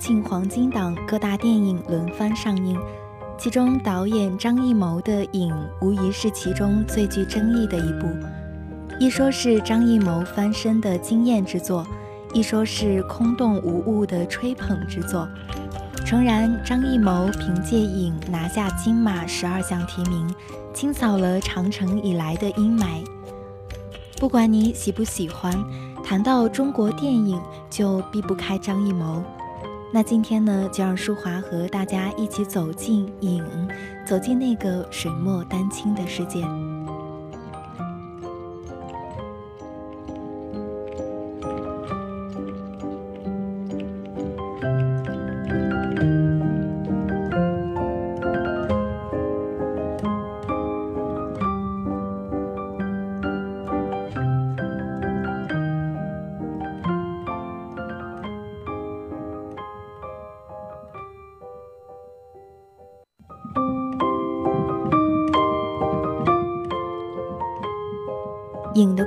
庆黄金档各大电影轮番上映，其中导演张艺谋的《影》无疑是其中最具争议的一部。一说是张艺谋翻身的惊艳之作，一说是空洞无物的吹捧之作。诚然，张艺谋凭借《影》拿下金马十二项提名，清扫了长城以来的阴霾。不管你喜不喜欢，谈到中国电影，就避不开张艺谋。那今天呢，就让舒华和大家一起走进影，走进那个水墨丹青的世界。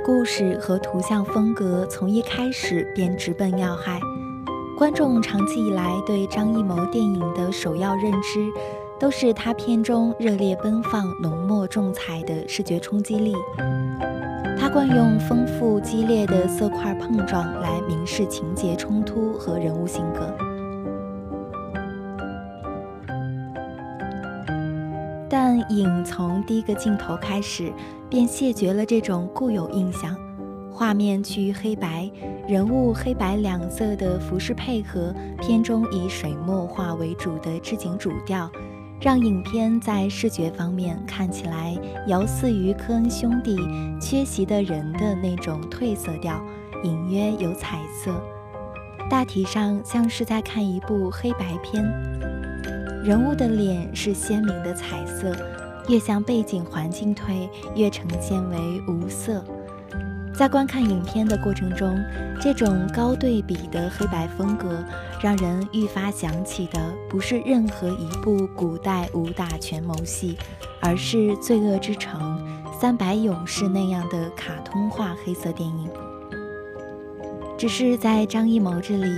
故事和图像风格从一开始便直奔要害，观众长期以来对张艺谋电影的首要认知，都是他片中热烈奔放、浓墨重彩的视觉冲击力。他惯用丰富激烈的色块碰撞来明示情节冲突和人物性格。影从第一个镜头开始，便谢绝了这种固有印象。画面趋于黑白，人物黑白两色的服饰配合，片中以水墨画为主的置景主调，让影片在视觉方面看起来遥似于科恩兄弟《缺席的人》的那种褪色调，隐约有彩色，大体上像是在看一部黑白片。人物的脸是鲜明的彩色，越向背景环境推，越呈现为无色。在观看影片的过程中，这种高对比的黑白风格，让人愈发想起的不是任何一部古代武打权谋戏，而是《罪恶之城》《三百勇士》那样的卡通化黑色电影。只是在张艺谋这里。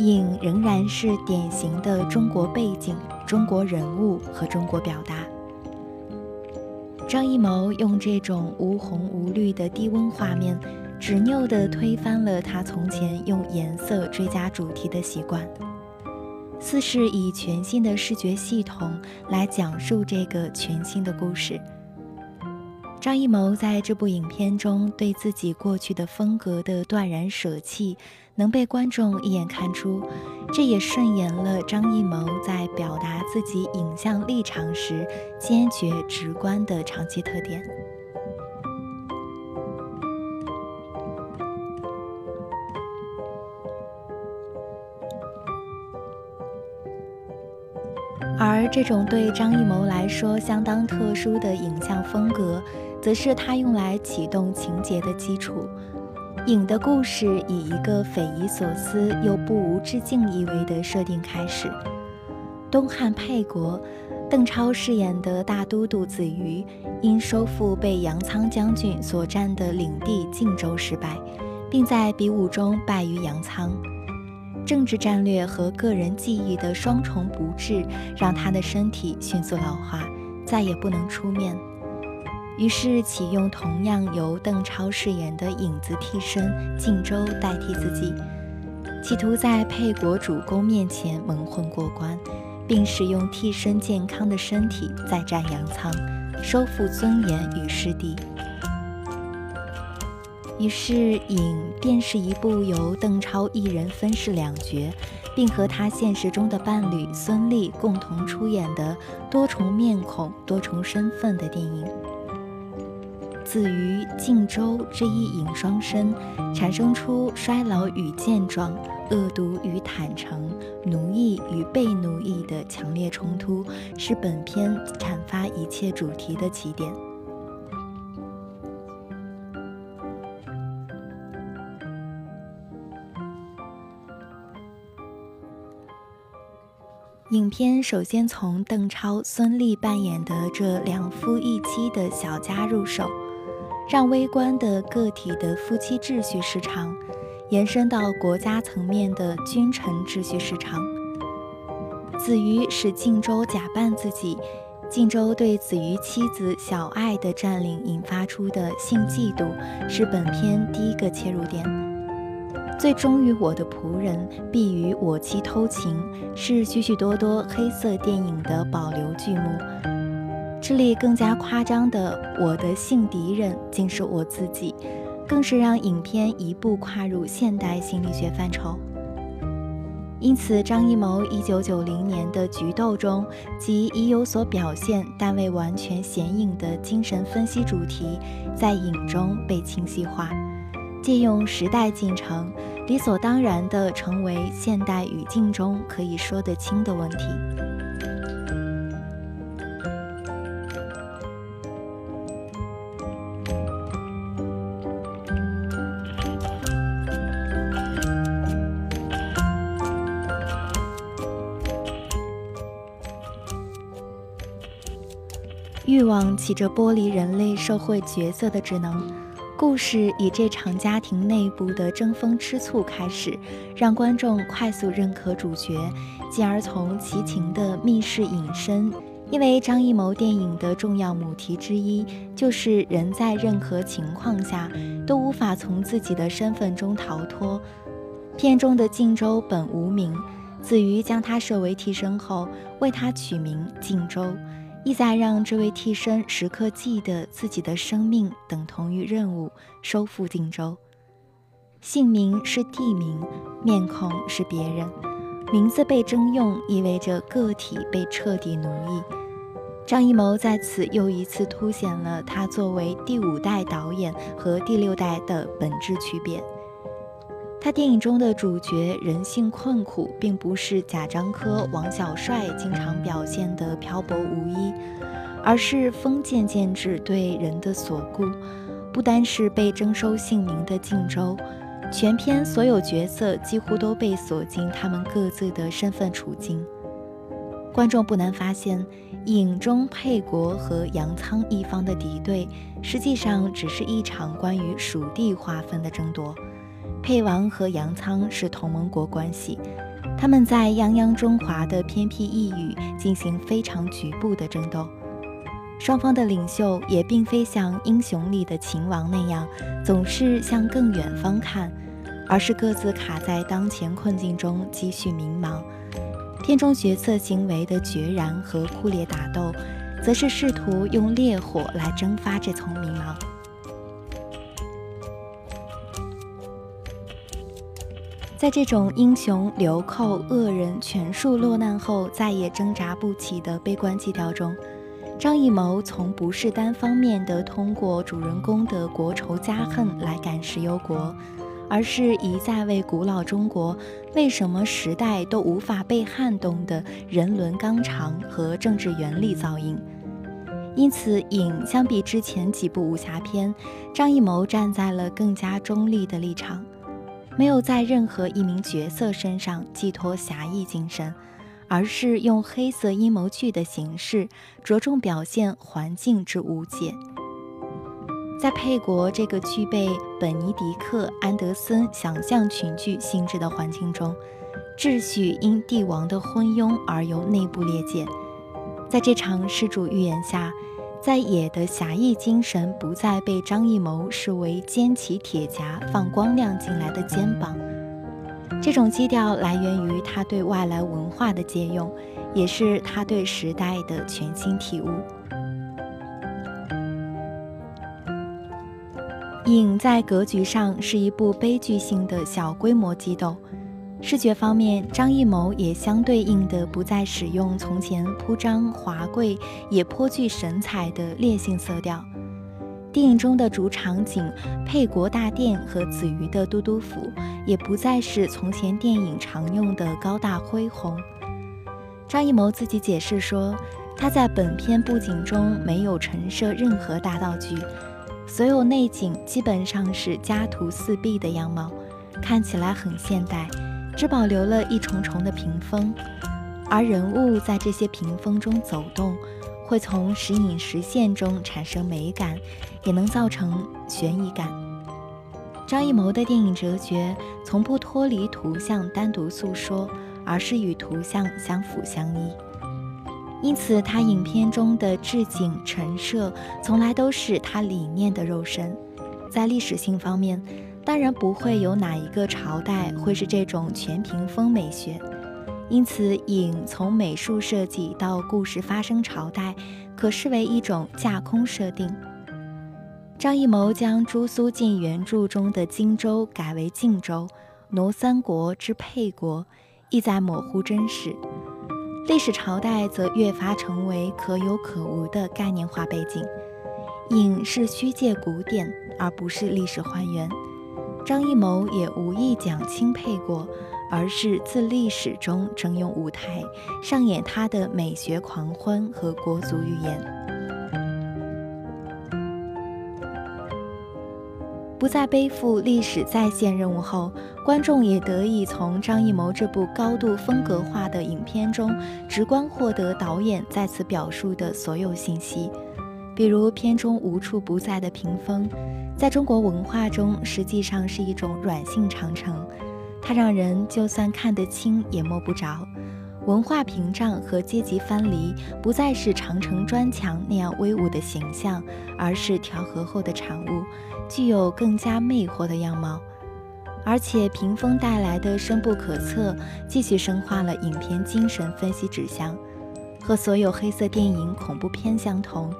影仍然是典型的中国背景、中国人物和中国表达。张艺谋用这种无红无绿的低温画面，执拗地推翻了他从前用颜色追加主题的习惯，似是以全新的视觉系统来讲述这个全新的故事。张艺谋在这部影片中对自己过去的风格的断然舍弃。能被观众一眼看出，这也顺延了张艺谋在表达自己影像立场时坚决直观的长期特点。而这种对张艺谋来说相当特殊的影像风格，则是他用来启动情节的基础。影的故事以一个匪夷所思又不无致敬意味的设定开始。东汉沛国，邓超饰演的大都督子瑜，因收复被杨仓将军所占的领地晋州失败，并在比武中败于杨仓。政治战略和个人技艺的双重不治，让他的身体迅速老化，再也不能出面。于是启用同样由邓超饰演的影子替身靖州代替自己，企图在沛国主公面前蒙混过关，并使用替身健康的身体再战杨仓，收复尊严与失地。于是《影》便是一部由邓超一人分饰两角，并和他现实中的伴侣孙俪共同出演的多重面孔、多重身份的电影。自于靖州这一影双生，产生出衰老与健壮、恶毒与坦诚、奴役与被奴役的强烈冲突，是本片阐发一切主题的起点。影片首先从邓超、孙俪扮演的这两夫一妻的小家入手，让微观的个体的夫妻秩序失常，延伸到国家层面的君臣秩序失常。子瑜使靖州假扮自己，靖州对子瑜妻子小爱的占领引发出的性嫉妒，是本片第一个切入点。最忠于我的仆人，必与我妻偷情，是许许多多黑色电影的保留剧目。这里更加夸张的，我的性敌人竟是我自己，更是让影片一步跨入现代心理学范畴。因此，张艺谋1990年的《菊豆》中，即已有所表现但未完全显影的精神分析主题，在影中被清晰化。借用时代进程，理所当然地成为现代语境中可以说得清的问题。欲望起着剥离人类社会角色的职能。故事以这场家庭内部的争风吃醋开始，让观众快速认可主角，进而从其情的密室引申。因为张艺谋电影的重要母题之一，就是人在任何情况下都无法从自己的身份中逃脱。片中的靖州本无名，子瑜将他设为替身后，为他取名靖州。意在让这位替身时刻记得自己的生命等同于任务，收复荆州。姓名是地名，面孔是别人，名字被征用意味着个体被彻底奴役。张艺谋在此又一次凸显了他作为第五代导演和第六代的本质区别。他电影中的主角人性困苦，并不是贾樟柯、王小帅经常表现的漂泊无依，而是封建建制对人的锁固。不单是被征收姓名的靖州，全片所有角色几乎都被锁进他们各自的身份处境。观众不难发现，影中沛国和杨仓一方的敌对，实际上只是一场关于属地划分的争夺。沛王和杨仓是同盟国关系，他们在泱泱中华的偏僻异域进行非常局部的争斗。双方的领袖也并非像英雄里的秦王那样总是向更远方看，而是各自卡在当前困境中积蓄迷茫。片中角色行为的决然和酷烈打斗，则是试图用烈火来蒸发这层迷茫。在这种英雄流寇、恶人全数落难后再也挣扎不起的悲观基调中，张艺谋从不是单方面的通过主人公的国仇家恨来感时忧国，而是一再为古老中国为什么时代都无法被撼动的人伦纲常和政治原理造影。因此，影相比之前几部武侠片，张艺谋站在了更加中立的立场。没有在任何一名角色身上寄托侠义精神，而是用黑色阴谋剧的形式，着重表现环境之无解。在沛国这个具备本尼迪克·安德森想象群剧性质的环境中，秩序因帝王的昏庸而由内部裂解。在这场施主预言下。在野的侠义精神不再被张艺谋视为肩起铁甲放光亮进来的肩膀，这种基调来源于他对外来文化的借用，也是他对时代的全新体悟。影在格局上是一部悲剧性的小规模激斗，视觉方面，张艺谋也相对应的不再使用从前铺张华贵也颇具神采的烈性色调。电影中的主场景沛国大殿和子瑜的都督府，也不再是从前电影常用的高大恢宏。张艺谋自己解释说，他在本片布景中没有陈设任何大道具。所有内景基本上是家徒四壁的样貌，看起来很现代，只保留了一重重的屏风，而人物在这些屏风中走动，会从时隐时现中产生美感，也能造成悬疑感。张艺谋的电影哲学从不脱离图像单独诉说，而是与图像相辅相依。因此，他影片中的置景陈设从来都是他理念的肉身。在历史性方面，当然不会有哪一个朝代会是这种全屏风美学。因此，影从美术设计到故事发生朝代，可视为一种架空设定。张艺谋将朱苏晋原著中的荆州改为靖州，挪三国之沛国，意在模糊真实。历史朝代则越发成为可有可无的概念化背景，影是虚借古典，而不是历史还原。张艺谋也无意讲钦佩过，而是自历史中征用舞台，上演他的美学狂欢和国族预言。不再背负历史再现任务后，观众也得以从张艺谋这部高度风格化的影片中，直观获得导演在此表述的所有信息。比如片中无处不在的屏风，在中国文化中实际上是一种软性长城，它让人就算看得清也摸不着。文化屏障和阶级藩篱不再是长城砖墙那样威武的形象，而是调和后的产物。具有更加魅惑的样貌，而且屏风带来的深不可测，继续深化了影片精神分析指向。和所有黑色电影恐怖片相同，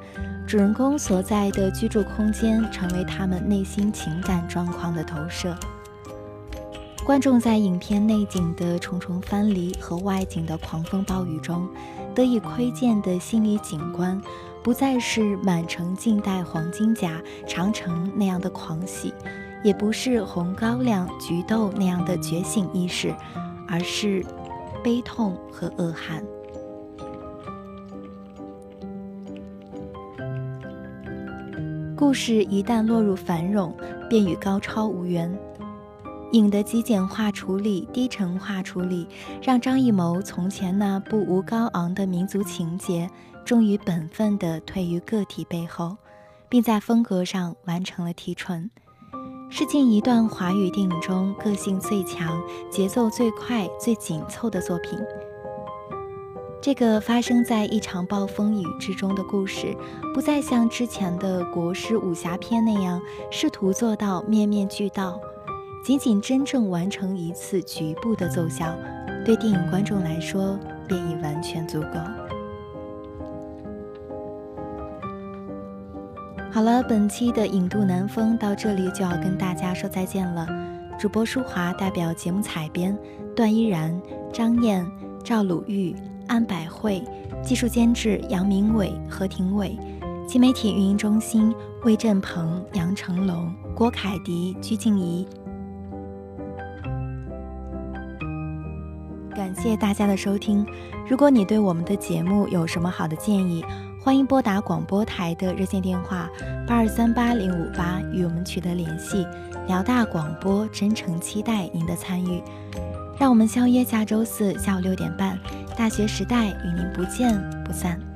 主人公所在的居住空间成为他们内心情感状况的投射。观众在影片内景的重重藩篱和外景的狂风暴雨中，得以窥见的心理景观。不再是满城尽带黄金甲、长城那样的狂喜，也不是红高粱、菊豆那样的觉醒意识，而是悲痛和恶寒。故事一旦落入繁荣，便与高超无缘。影的极简化处理、低沉化处理，让张艺谋从前那不无高昂的民族情结。终于本分地退于个体背后，并在风格上完成了提纯，是近一段华语电影中个性最强、节奏最快、最紧凑的作品。这个发生在一场暴风雨之中的故事，不再像之前的国师武侠片那样试图做到面面俱到，仅仅真正完成一次局部的奏效，对电影观众来说便已完全足够。好了，本期的影渡南风到这里就要跟大家说再见了。主播舒华代表节目采编段依然、张燕、赵鲁豫、安百惠，技术监制杨明伟、何廷伟，新媒体运营中心魏振鹏、杨成龙、郭凯迪、鞠静怡。感谢大家的收听。如果你对我们的节目有什么好的建议，欢迎拨打广播台的热线电话八二三八零五八与我们取得联系。辽大广播真诚期待您的参与，让我们相约下周四下午六点半，大学时代与您不见不散。